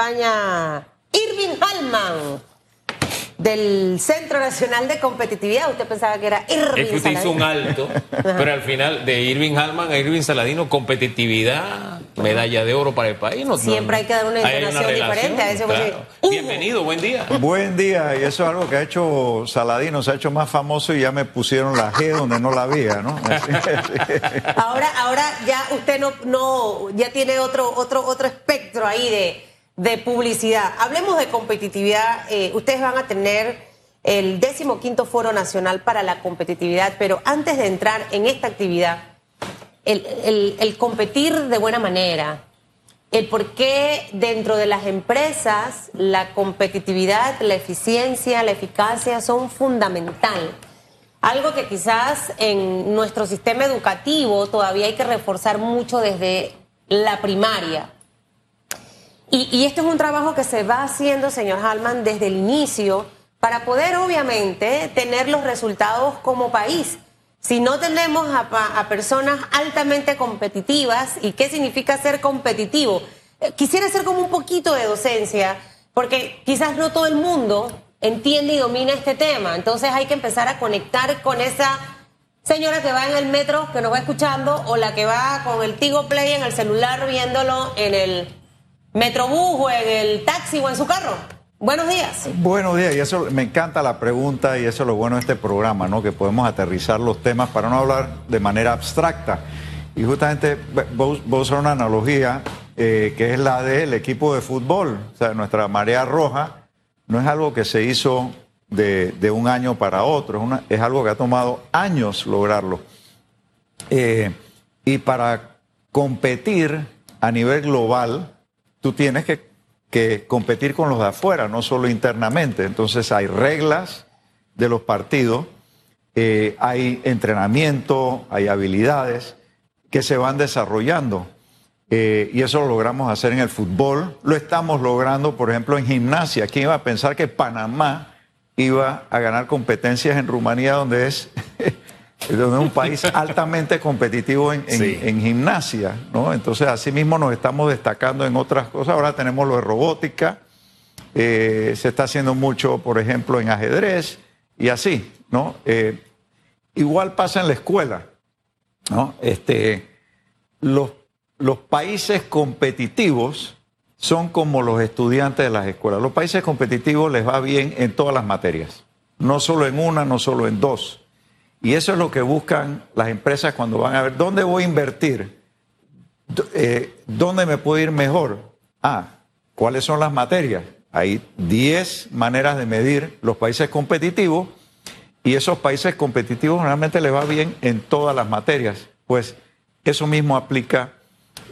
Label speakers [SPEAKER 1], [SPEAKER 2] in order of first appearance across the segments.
[SPEAKER 1] acompaña Irving Hallman del Centro Nacional de Competitividad. Usted pensaba que era Irving
[SPEAKER 2] Es que usted hizo un alto, pero al final de Irving Hallman a Irving Saladino, competitividad, medalla de oro para el país. No,
[SPEAKER 1] Siempre hay que dar una entonación diferente a ese
[SPEAKER 2] claro. Bienvenido, buen día.
[SPEAKER 3] Buen día, y eso es algo que ha hecho Saladino, se ha hecho más famoso y ya me pusieron la G donde no la había, ¿no?
[SPEAKER 1] ahora, ahora ya usted no, no, ya tiene otro, otro, otro espectro ahí de de publicidad. Hablemos de competitividad. Eh, ustedes van a tener el quinto Foro Nacional para la Competitividad, pero antes de entrar en esta actividad, el, competir de buena manera, el por qué dentro de las empresas la competitividad, la eficiencia, la eficacia son fundamental. Algo que quizás en nuestro sistema educativo todavía hay que reforzar mucho desde la primaria. Y, esto es un trabajo que se va haciendo, señor Hallman, desde el inicio para poder, obviamente, tener los resultados como país. Si no tenemos a, personas altamente competitivas, ¿y qué significa ser competitivo? Eh, quisiera hacer como un poquito de docencia, porque quizás no todo el mundo entiende y domina este tema. Entonces hay que empezar a conectar con esa señora que va en el metro, que nos va escuchando, o la que va con el Tigo Play en el celular viéndolo en el Metrobús o en el taxi o en su carro. Buenos días.
[SPEAKER 3] Buenos días, y eso me encanta la pregunta y eso es lo bueno de este programa, ¿no? Que podemos aterrizar los temas para no hablar de manera abstracta. Y justamente vos, vos una analogía eh, que es la del equipo de fútbol. O sea, nuestra marea roja no es algo que se hizo de, un año para otro, es, algo que ha tomado años lograrlo. Eh, y para competir a nivel global, tú tienes que, competir con los de afuera, no solo internamente. Entonces hay reglas de los partidos, eh, hay entrenamiento, hay habilidades que se van desarrollando. Eh, y eso lo logramos hacer en el fútbol. Lo estamos logrando, por ejemplo, en gimnasia. ¿Quién iba a pensar que Panamá iba a ganar competencias en Rumanía, donde es es un país altamente competitivo en, gimnasia, ¿no? Entonces, así mismo nos estamos destacando en otras cosas. Ahora tenemos lo de robótica, eh, se está haciendo mucho, por ejemplo, en ajedrez y así, ¿no? Eh, igual pasa en la escuela, ¿no? Este, los, los países competitivos son como los estudiantes de las escuelas. Los países competitivos les va bien en todas las materias, no solo en una, no solo en dos. Y eso es lo que buscan las empresas cuando van a ver dónde voy a invertir, eh, dónde me puedo ir mejor. Ah, ¿cuáles son las materias? Hay 10 maneras de medir los países competitivos y esos países competitivos realmente les va bien en todas las materias. Pues eso mismo aplica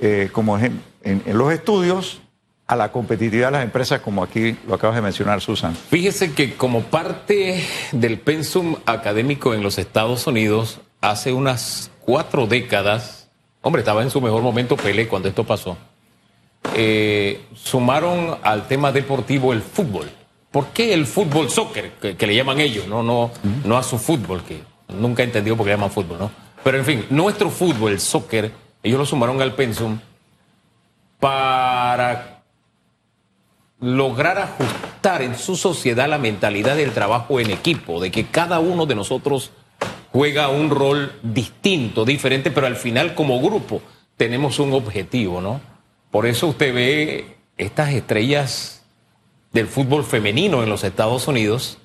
[SPEAKER 3] eh, como en los estudios a la competitividad de las empresas, como aquí lo acabas de mencionar, Susan?
[SPEAKER 2] Fíjese que como parte del pensum académico en los Estados Unidos, hace unas cuatro décadas, hombre, estaba en su mejor momento Pelé cuando esto pasó, eh, sumaron al tema deportivo el fútbol. ¿Por qué el fútbol soccer, que, le llaman ellos, no, no, no a su fútbol, que nunca he entendido por qué llaman fútbol, ¿no? Pero en fin, nuestro fútbol, el soccer, ellos lo sumaron al pensum para lograr ajustar en su sociedad la mentalidad del trabajo en equipo, de que cada uno de nosotros juega un rol distinto, diferente, pero al final como grupo tenemos un objetivo, ¿no? Por eso usted ve estas estrellas del fútbol femenino en los Estados Unidos,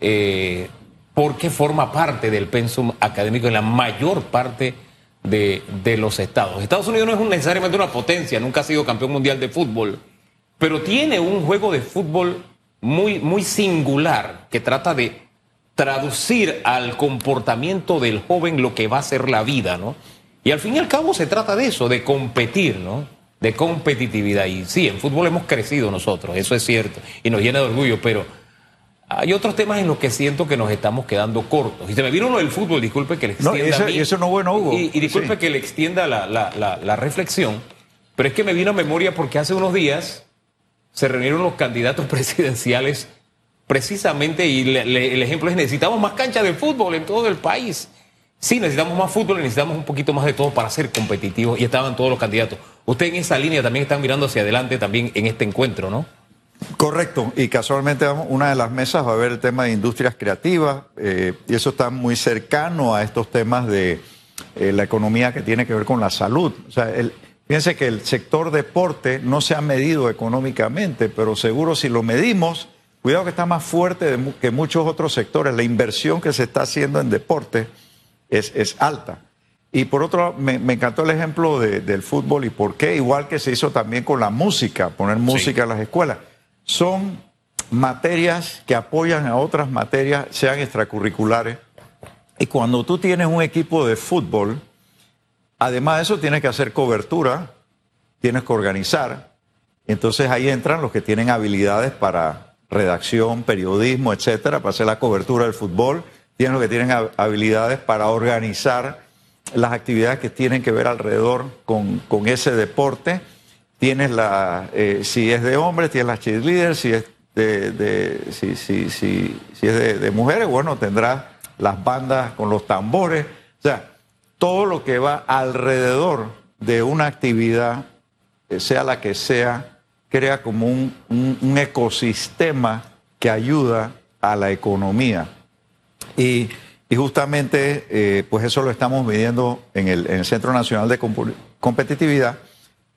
[SPEAKER 2] eh, porque forma parte del pensum académico en la mayor parte de, de los estados. Estados Unidos no es necesariamente una potencia, nunca ha sido campeón mundial de fútbol pero tiene un juego de fútbol muy, muy singular que trata de traducir al comportamiento del joven lo que va a ser la vida, ¿no? Y al fin y al cabo se trata de eso, de competir, ¿no? De competitividad. Y sí, en fútbol hemos crecido nosotros, eso es cierto, y nos llena de orgullo, pero hay otros temas en los que siento que nos estamos quedando cortos. Y se me vino lo del fútbol, disculpe que le extienda.
[SPEAKER 3] No, eso, no bueno, Hugo.
[SPEAKER 2] Y, disculpe que le extienda la, la reflexión, pero es que me vino a memoria porque hace unos días se reunieron los candidatos presidenciales precisamente y el ejemplo es necesitamos más canchas de fútbol en todo el país. Sí, necesitamos más fútbol necesitamos un poquito más de todo para ser competitivos y estaban todos los candidatos. Usted en esa línea también está mirando hacia adelante también en este encuentro, ¿no?
[SPEAKER 3] Correcto, y casualmente una de las mesas va a ver el tema de industrias creativas, eh, y eso está muy cercano a estos temas de eh, la economía que tiene que ver con la salud. O sea, el, fíjense que el sector deporte no se ha medido económicamente, pero seguro si lo medimos, cuidado que está más fuerte que muchos otros sectores. La inversión que se está haciendo en deporte es, es alta. Y por otro lado, me, encantó el ejemplo del fútbol y por qué, igual que se hizo también con la música, poner música en las escuelas son materias que apoyan a otras materias, sean extracurriculares. Y cuando tú tienes un equipo de fútbol, además de eso tienes que hacer cobertura, tienes que organizar. Entonces ahí entran los que tienen habilidades para redacción, periodismo, etcétera, para hacer la cobertura del fútbol. Tienes los que tienen habilidades para organizar las actividades que tienen que ver alrededor con, ese deporte tienes la, eh, si es de hombres, tienes las cheerleaders, si es de, si, si, si, si, es de, mujeres, bueno, tendrás las bandas con los tambores, o sea, todo lo que va alrededor de una actividad, eh, sea la que sea, crea como un, ecosistema que ayuda a la economía. Y, y justamente, eh, pues eso lo estamos midiendo en el, en el Centro Nacional de Competitividad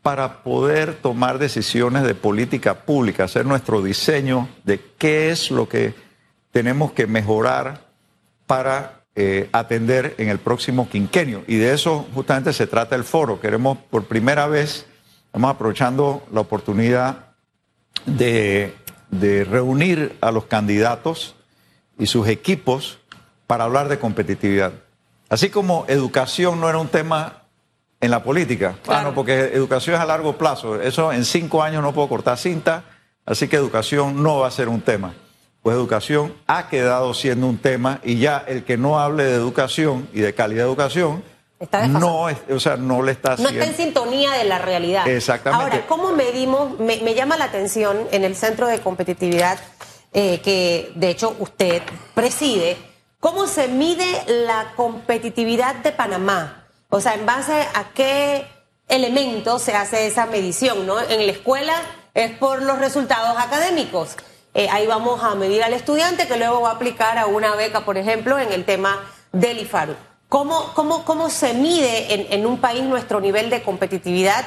[SPEAKER 3] para poder tomar decisiones de política pública, hacer nuestro diseño de qué es lo que tenemos que mejorar para eh, atender en el próximo quinquenio. Y de eso justamente se trata el foro. Queremos por primera vez, estamos aprovechando la oportunidad de, de reunir a los candidatos y sus equipos para hablar de competitividad. Así como educación no era un tema en la política. Claro. porque educación es a largo plazo. Eso en cinco años no puedo cortar cinta, así que educación no va a ser un tema. Pues educación ha quedado siendo un tema y ya el que no hable de educación y de calidad de educación no, o sea, no le está haciendo.
[SPEAKER 1] No está en sintonía de la realidad.
[SPEAKER 3] Exactamente.
[SPEAKER 1] Ahora, ¿cómo medimos? Me, llama la atención en el Centro de Competitividad eh, que de hecho usted preside, ¿cómo se mide la competitividad de Panamá? O sea, ¿en base a qué elementos se hace esa medición? ¿no? En la escuela es por los resultados académicos. Eh, ahí vamos a medir al estudiante que luego va a aplicar a una beca, por ejemplo, en el tema del IFARU. ¿Cómo, cómo, cómo se mide en, un país nuestro nivel de competitividad?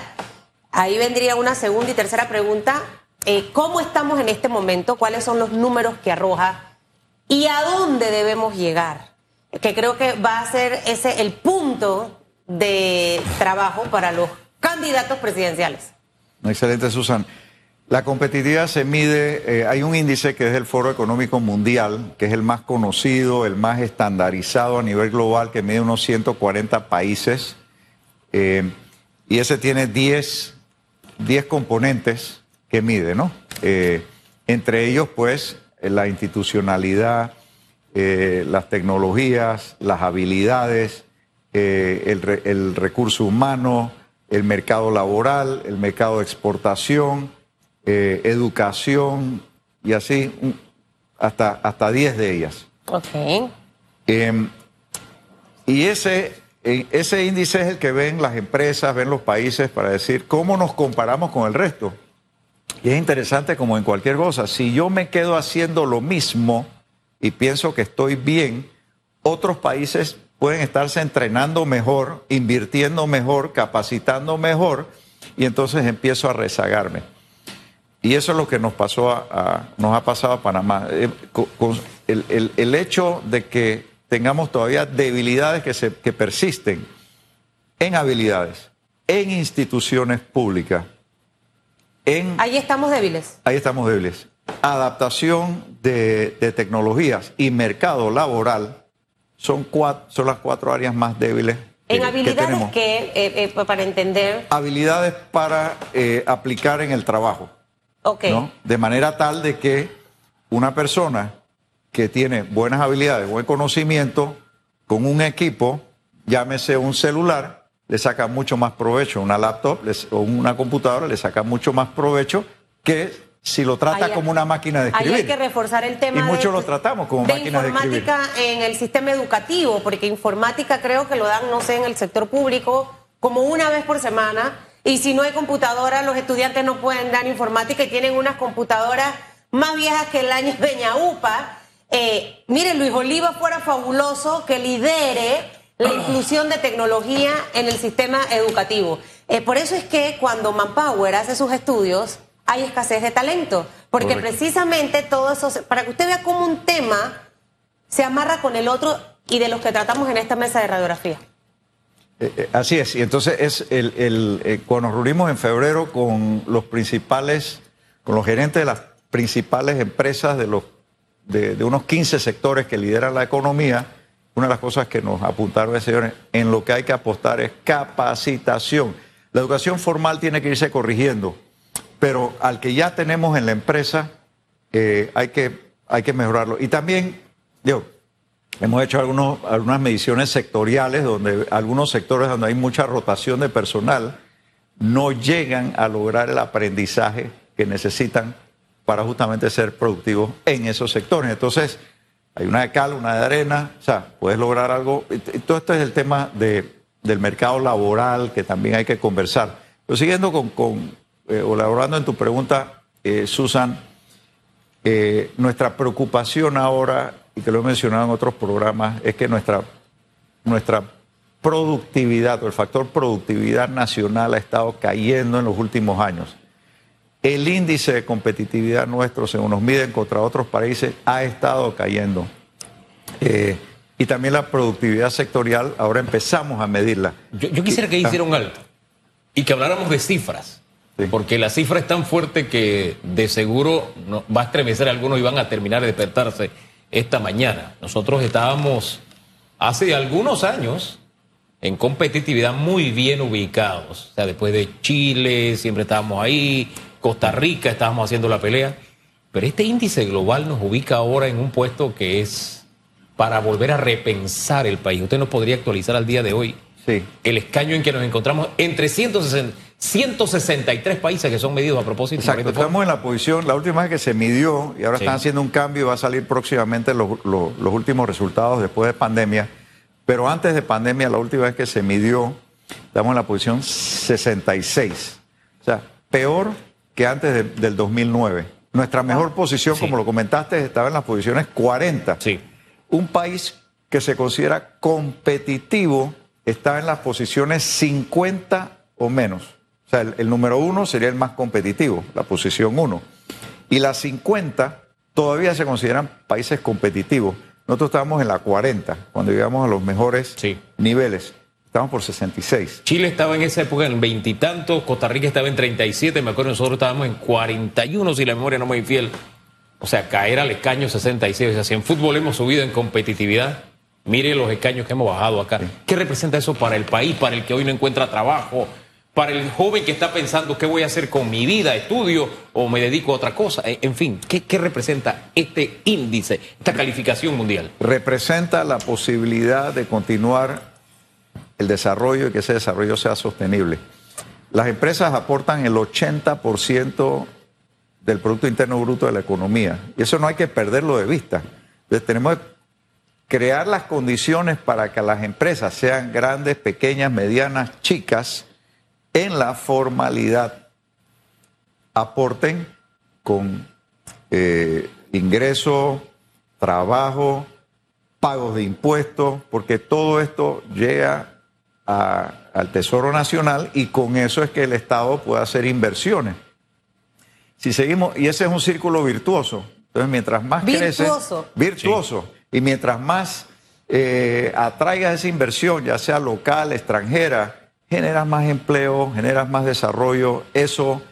[SPEAKER 1] Ahí vendría una segunda y tercera pregunta. Eh, ¿Cómo estamos en este momento? ¿Cuáles son los números que arroja? ¿Y a dónde debemos llegar? Que creo que va a ser ese el punto de trabajo para los candidatos presidenciales.
[SPEAKER 3] Excelente, Susan. La competitividad se mide, eh, hay un índice que es el Foro Económico Mundial, que es el más conocido, el más estandarizado a nivel global, que mide unos 140 países, eh, y ese tiene 10, 10 componentes que mide, ¿no? Eh, entre ellos, pues, la institucionalidad, las tecnologías, las habilidades, el, recurso humano, el mercado laboral, el mercado de exportación, eh, educación y así hasta, hasta 10 de ellas.
[SPEAKER 1] Ok.
[SPEAKER 3] Em, y ese, e, ese índice es el que ven las empresas, ven los países para decir cómo nos comparamos con el resto. Y es interesante como en cualquier cosa, si yo me quedo haciendo lo mismo y pienso que estoy bien, otros países pueden estarse entrenando mejor, invirtiendo mejor, capacitando mejor, y entonces empiezo a rezagarme. Y eso es lo que nos pasó a, nos ha pasado a Panamá. Eh, el, hecho de que tengamos todavía debilidades que, se, que persisten en habilidades, en instituciones públicas, en...
[SPEAKER 1] Ahí estamos débiles.
[SPEAKER 3] Ahí estamos débiles. Adaptación de, de tecnologías y mercado laboral son, cuatro, son las cuatro áreas más débiles.
[SPEAKER 1] En habilidades que, eh, eh, para entender.
[SPEAKER 3] Habilidades para eh, aplicar en el trabajo. De manera tal de que una persona que tiene buenas habilidades, buen conocimiento, con un equipo, llámese un celular, le saca mucho más provecho, una laptop o una computadora le saca mucho más provecho que si lo trata como una máquina de escribir.
[SPEAKER 1] Ahí hay que reforzar el tema.
[SPEAKER 3] Y muchos lo tratamos como máquinas de
[SPEAKER 1] escribir. informática en el sistema educativo, porque informática creo que lo dan, no sé, en el sector público como una vez por semana y si no hay computadora, los estudiantes no pueden dar informática y tienen unas computadoras más viejas que el año de Ñaupa. Eh, mire, Luis Oliva fuera fabuloso que lidere la inclusión de tecnología en el sistema educativo. Eh, por eso es que cuando Manpower hace sus estudios, hay escasez de talento, porque precisamente todo eso, para que usted vea cómo un tema se amarra con el otro y de los que tratamos en esta mesa de radiografía.
[SPEAKER 3] Eh, eh, así es, y entonces es el, el cuando nos reunimos en febrero con los principales, con los gerentes de las principales empresas de los de, unos 15 sectores que lideran la economía, una de las cosas que nos apuntaron, señores, en lo que hay que apostar es capacitación. La educación formal tiene que irse corrigiendo, pero al que ya tenemos en la empresa eh, hay, que, hay que mejorarlo. Y también, digo, hemos hecho algunos, algunas mediciones sectoriales donde algunos sectores donde hay mucha rotación de personal no llegan a lograr el aprendizaje que necesitan para justamente ser productivos en esos sectores. Entonces, hay una de cal, una de arena, o sea, puedes lograr algo. Todo esto es el tema de, del mercado laboral que también hay que conversar. Pero siguiendo con, con eh, o elaborando en tu pregunta, eh, Susan, eh, nuestra preocupación ahora, y que lo he mencionado en otros programas, es que nuestra, nuestra productividad o el factor productividad nacional ha estado cayendo en los últimos años. El índice de competitividad nuestro, según nos miden contra otros países, ha estado cayendo. Eh, y también la productividad sectorial, ahora empezamos a medirla.
[SPEAKER 2] Yo, quisiera que hiciera un alto y que habláramos de cifras. Porque la cifra es tan fuerte que de seguro va a estremecer a algunos y van a terminar de despertarse esta mañana. Nosotros estábamos hace algunos años en competitividad muy bien ubicados. O sea, después de Chile siempre estábamos ahí, Costa Rica estábamos haciendo la pelea, pero este índice global nos ubica ahora en un puesto que es para volver a repensar el país. Usted nos podría actualizar al día de hoy sí. el escaño en que nos encontramos entre 163 países que son medidos a propósito.
[SPEAKER 3] Exacto, estamos en la posición, la última vez que se midió, y ahora están haciendo un cambio y va a salir próximamente los, los últimos resultados después de pandemia, pero antes de pandemia, la última vez que se midió, estamos en la posición 66. O sea, peor que antes del 2009. Nuestra mejor posición, como lo comentaste, estaba en las posiciones 40.
[SPEAKER 2] Sí.
[SPEAKER 3] Un país que se considera competitivo está en las posiciones 50 o menos. O sea, el, número uno sería el más competitivo, la posición uno. Y las 50 todavía se consideran países competitivos. Nosotros estábamos en la 40, cuando llegamos a los mejores niveles. Estamos por 66.
[SPEAKER 2] Chile estaba en esa época en veintitantos, Costa Rica estaba en 37, me acuerdo, nosotros estábamos en 41, si la memoria no me infiel. O sea, caer al escaño 66. O sea, si en fútbol hemos subido en competitividad, mire los escaños que hemos bajado acá. ¿Qué representa eso para el país, para el que hoy no encuentra trabajo, para el joven que está pensando qué voy a hacer con mi vida, estudio o me dedico a otra cosa? En fin, ¿qué, qué representa este índice, esta calificación mundial?
[SPEAKER 3] Representa la posibilidad de continuar el desarrollo y que ese desarrollo sea sostenible. Las empresas aportan el 80% del Producto Interno Bruto de la economía y eso no hay que perderlo de vista. Entonces tenemos que crear las condiciones para que las empresas sean grandes, pequeñas, medianas, chicas, en la formalidad aporten con eh, ingreso, trabajo, pagos de impuestos, porque todo esto llega al Tesoro Nacional y con eso es que el Estado puede hacer inversiones. Si seguimos, y ese es un círculo virtuoso, entonces mientras más
[SPEAKER 1] virtuoso.
[SPEAKER 3] crece, virtuoso, y mientras más eh, atraigas esa inversión, ya sea local, extranjera, generas más empleo, generas más desarrollo, eso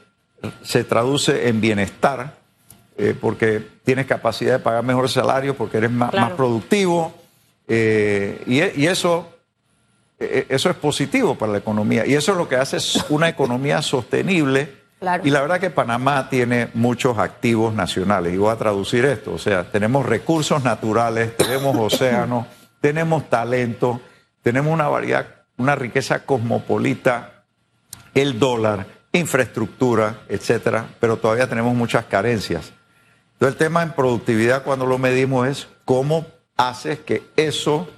[SPEAKER 3] se traduce en bienestar, eh, porque tienes capacidad de pagar mejores salarios, porque eres más, productivo, eh, y, y eso e, e, eso es positivo para la economía y eso es lo que hace una economía sostenible. Y la verdad que Panamá tiene muchos activos nacionales. Y voy a traducir esto. O sea, tenemos recursos naturales, tenemos océanos, tenemos talento, tenemos una variedad, una riqueza cosmopolita, el dólar, infraestructura, etcétera, pero todavía tenemos muchas carencias. Entonces, el tema en productividad, cuando lo medimos, es cómo haces que eso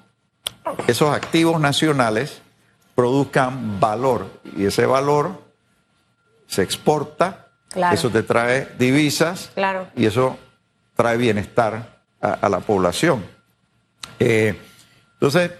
[SPEAKER 3] esos activos nacionales produzcan valor y ese valor se exporta,
[SPEAKER 1] Claro.
[SPEAKER 3] eso te trae divisas
[SPEAKER 1] Claro.
[SPEAKER 3] y eso trae bienestar a, a la población. Eh, entonces,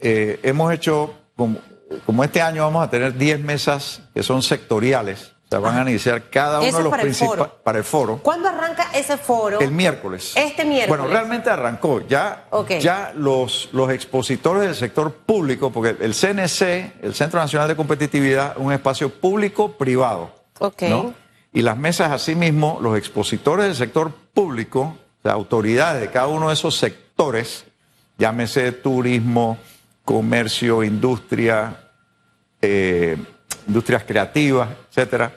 [SPEAKER 3] eh, hemos hecho, como, como este año vamos a tener 10 mesas que son sectoriales, o sea, van a iniciar cada uno
[SPEAKER 1] Eso
[SPEAKER 3] de los principales para el foro.
[SPEAKER 1] ¿Cuándo arranca ese foro?
[SPEAKER 3] El miércoles.
[SPEAKER 1] Este miércoles.
[SPEAKER 3] Bueno, realmente arrancó. Ya,
[SPEAKER 1] Ok.
[SPEAKER 3] ya los, los expositores del sector público, porque el CNC, el Centro Nacional de Competitividad, es un espacio público-privado.
[SPEAKER 1] Ok.
[SPEAKER 3] ¿no? Y las mesas, asimismo, los expositores del sector público, o sea, autoridades de cada uno de esos sectores, llámese turismo, comercio, industria, eh, industrias creativas, etcétera,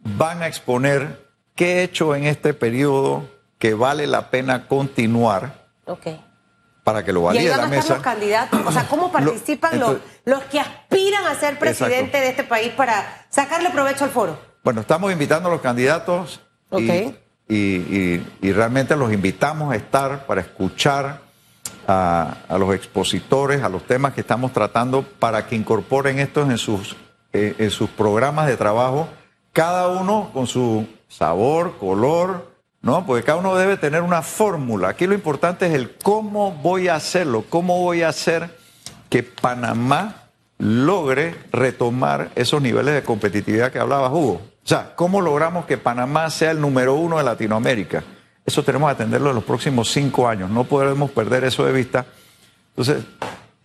[SPEAKER 3] van a exponer qué he hecho en este periodo que vale la pena continuar para que lo
[SPEAKER 1] Y ahí
[SPEAKER 3] valide
[SPEAKER 1] van
[SPEAKER 3] la
[SPEAKER 1] a estar
[SPEAKER 3] mesa.
[SPEAKER 1] los candidatos. O sea, ¿cómo participan los,
[SPEAKER 3] entonces-
[SPEAKER 1] los que aspiran a ser presidente
[SPEAKER 3] Exacto.
[SPEAKER 1] de este país para sacarle provecho al foro?
[SPEAKER 3] Bueno, estamos invitando a los candidatos y,
[SPEAKER 1] Ok.
[SPEAKER 3] y- y- y realmente los invitamos a estar para escuchar a, los expositores, a los temas que estamos tratando, para que incorporen estos en sus, eh, en sus programas de trabajo, cada uno con su sabor, color, ¿no? Porque cada uno debe tener una fórmula. Aquí lo importante es el cómo voy a hacerlo, cómo voy a hacer que Panamá logre retomar esos niveles de competitividad que hablaba Hugo. O sea, ¿cómo logramos que Panamá sea el número uno de Latinoamérica? Eso tenemos que atenderlo en los próximos cinco años. No podemos perder eso de vista. Entonces,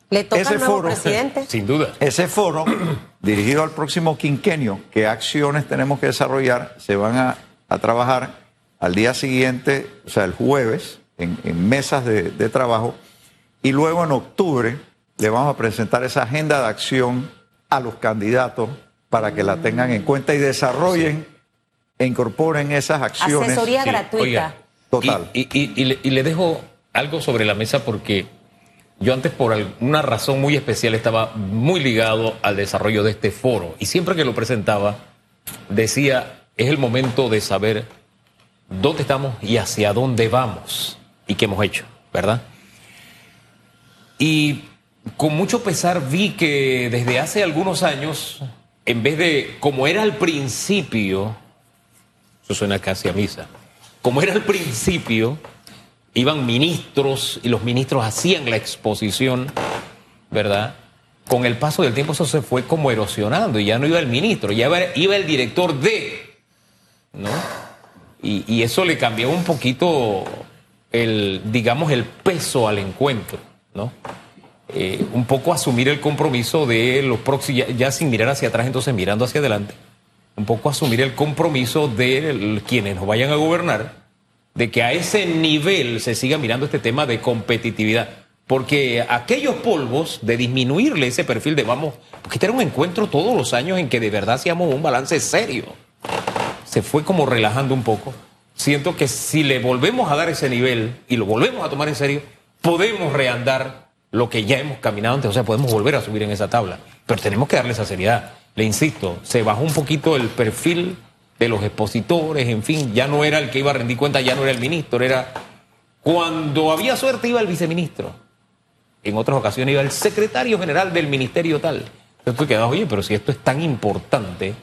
[SPEAKER 1] Le toca
[SPEAKER 3] Ese
[SPEAKER 1] al nuevo
[SPEAKER 3] foro.
[SPEAKER 1] presidente.
[SPEAKER 2] Sin duda.
[SPEAKER 3] ese foro, dirigido al próximo quinquenio, qué acciones tenemos que desarrollar, se van a, a trabajar al día siguiente, o sea, el jueves, en, en mesas de, de trabajo, y luego en octubre le vamos a presentar esa agenda de acción a los candidatos para que la tengan en cuenta y desarrollen e incorporen esas acciones.
[SPEAKER 1] Asesoría
[SPEAKER 2] Sí,
[SPEAKER 1] gratuita.
[SPEAKER 2] oiga,
[SPEAKER 3] Total.
[SPEAKER 2] Y, y- y- le, y le dejo algo sobre la mesa porque yo antes por alguna razón muy especial estaba muy ligado al desarrollo de este foro y siempre que lo presentaba decía, es el momento de saber dónde estamos y hacia dónde vamos y qué hemos hecho, ¿verdad? Y con mucho pesar vi que desde hace algunos años, en vez de, como era al principio, eso suena casi a misa. Como era al principio, iban ministros y los ministros hacían la exposición, ¿verdad? Con el paso del tiempo eso se fue como erosionando y ya no iba el ministro, ya iba, el director de, ¿no? Y, y eso le cambió un poquito el, digamos, el peso al encuentro, ¿no? Eh, un poco asumir el compromiso de los próximos, ya, ya sin mirar hacia atrás, entonces mirando hacia adelante, un poco asumir el compromiso de quienes nos vayan a gobernar, de que a ese nivel se siga mirando este tema de competitividad. Porque aquellos polvos de disminuirle ese perfil de vamos, porque este era un encuentro todos los años en que de verdad hacíamos un balance serio. Se fue como relajando un poco. Siento que si le volvemos a dar ese nivel y lo volvemos a tomar en serio, podemos reandar lo que ya hemos caminado antes, o sea, podemos volver a subir en esa tabla. Pero tenemos que darle esa seriedad. Le insisto, se bajó un poquito el perfil de los expositores, en fin, ya no era el que iba a rendir cuenta, ya no era el ministro, era cuando había suerte iba el viceministro. En otras ocasiones iba el secretario general del ministerio tal. Entonces tú quedas, oye, pero si esto es tan importante,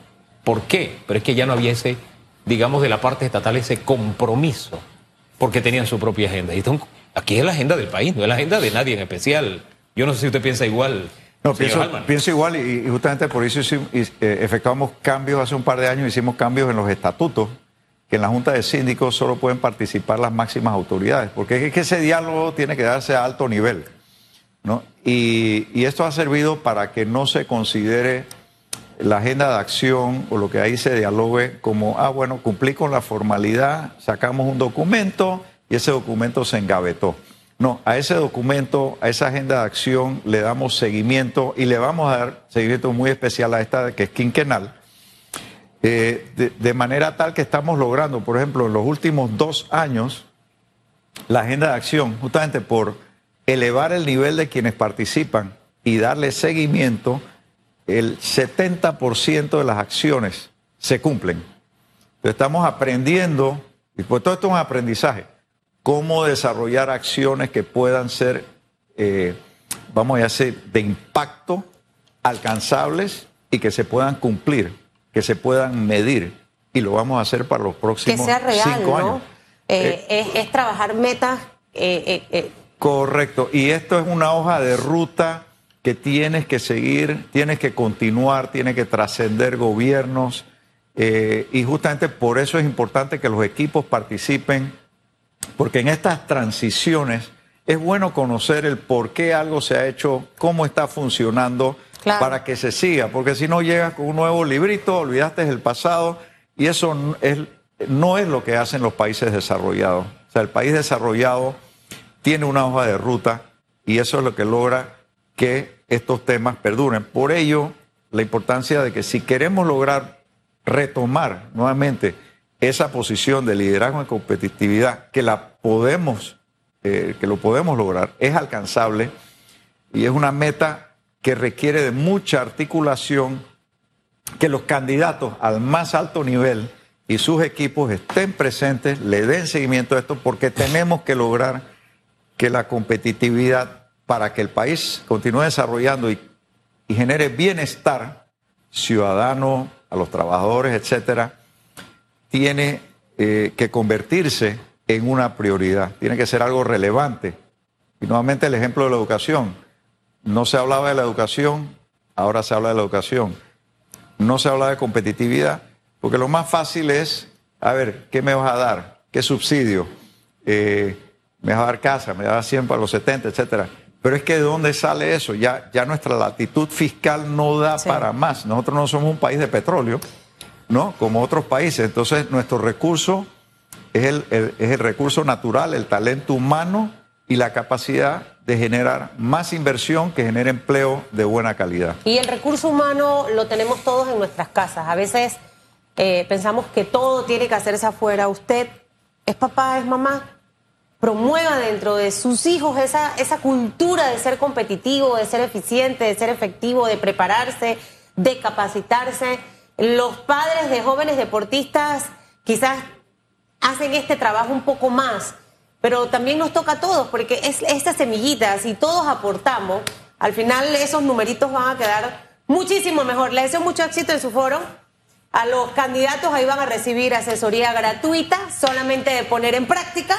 [SPEAKER 2] ¿por qué? Pero es que ya no había ese, digamos, de la parte estatal ese compromiso, porque tenían su propia agenda. Y aquí es la agenda del país, no es la agenda de nadie en especial. Yo no sé si usted piensa igual.
[SPEAKER 3] No, pienso, igual y, y justamente por eso hicimos- y, eh, efectuamos cambios hace un par de años, hicimos cambios en los estatutos, que en la Junta de Síndicos solo pueden participar las máximas autoridades, porque es que ese diálogo tiene que darse a alto nivel. ¿no? Y, y esto ha servido para que no se considere la agenda de acción o lo que ahí se dialogue como, ah, bueno, cumplí con la formalidad, sacamos un documento y ese documento se engavetó. No, a ese documento, a esa agenda de acción le damos seguimiento y le vamos a dar seguimiento muy especial a esta que es quinquenal, eh, de, de manera tal que estamos logrando, por ejemplo, en los últimos dos años, la agenda de acción, justamente por elevar el nivel de quienes participan y darle seguimiento, el 70% de las acciones se cumplen. Entonces, estamos aprendiendo, y pues todo esto es un aprendizaje, cómo desarrollar acciones que puedan ser, eh, vamos a decir, de impacto, alcanzables y que se puedan cumplir. que se puedan medir y lo vamos a hacer para los próximos
[SPEAKER 1] que sea real,
[SPEAKER 3] cinco
[SPEAKER 1] ¿no?
[SPEAKER 3] años.
[SPEAKER 1] Eh, es, es trabajar metas. eh, eh, eh,
[SPEAKER 3] Correcto. Y esto es una hoja de ruta que tienes que seguir, tienes que continuar, tienes que trascender gobiernos. eh, y justamente por eso es importante que los equipos participen, porque en estas transiciones es bueno conocer el por qué algo se ha hecho, cómo está funcionando,
[SPEAKER 1] Claro.
[SPEAKER 3] para que se siga. Porque si no llegas con un nuevo librito, olvidaste el pasado, y eso es, no es lo que hacen los países desarrollados. O sea, el país desarrollado tiene una hoja de ruta y eso es lo que logra que estos temas perduren. Por ello, la importancia de que si queremos lograr retomar nuevamente esa posición de liderazgo en competitividad, que la podemos, eh, que lo podemos lograr, es alcanzable y es una meta que requiere de mucha articulación, que los candidatos al más alto nivel y sus equipos estén presentes, le den seguimiento a esto, porque tenemos que lograr que la competitividad para que el país continúe desarrollando y, y genere bienestar ciudadano, a los trabajadores, etcétera, tiene eh, que convertirse en una prioridad, tiene que ser algo relevante. Y nuevamente el ejemplo de la educación. No se hablaba de la educación, ahora se habla de la educación. No se habla de competitividad, porque lo más fácil es, a ver, ¿qué me vas a dar? ¿Qué subsidio? Eh, ¿Me vas a dar casa? ¿Me vas a dar 100 para los 70, etcétera? Pero es que ¿de dónde sale eso? Ya, ya nuestra latitud fiscal no da
[SPEAKER 1] Sí.
[SPEAKER 3] para más. Nosotros no somos un país de petróleo, ¿no? Como otros países. Entonces, nuestro recurso es el, es el recurso natural, el talento humano y la capacidad de generar más inversión que genere empleo de buena calidad.
[SPEAKER 1] Y el recurso humano lo tenemos todos en nuestras casas. A veces eh, pensamos que todo tiene que hacerse afuera. Usted es papá, es mamá. Promueva dentro de sus hijos esa, esa cultura de ser competitivo, de ser eficiente, de ser efectivo, de prepararse, de capacitarse. Los padres de jóvenes deportistas quizás hacen este trabajo un poco más, pero también nos toca a todos, porque es estas semillitas, si todos aportamos, al final esos numeritos van a quedar muchísimo mejor. Les deseo mucho éxito en su foro. A los candidatos ahí van a recibir asesoría gratuita, solamente de poner en práctica.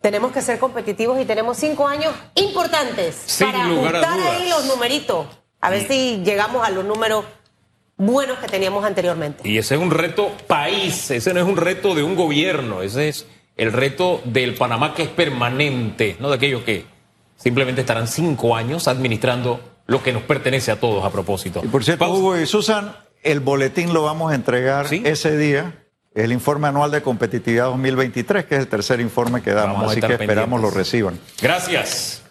[SPEAKER 1] Tenemos que ser competitivos y tenemos cinco años importantes
[SPEAKER 2] Sin
[SPEAKER 1] para ajustar ahí los numeritos. A ver si llegamos a los números buenos que teníamos anteriormente.
[SPEAKER 2] Y ese es un reto país, ese no es un reto de un gobierno, ese es el reto del Panamá que es permanente, no de aquellos que simplemente estarán cinco años administrando lo que nos pertenece a todos a propósito.
[SPEAKER 3] Y por cierto,
[SPEAKER 2] Pausa.
[SPEAKER 3] Hugo y Susan, el boletín lo vamos a entregar
[SPEAKER 2] Sí.
[SPEAKER 3] ese día, el informe anual de competitividad 2023, que es el tercer informe que damos, así que esperamos lo reciban.
[SPEAKER 2] Gracias.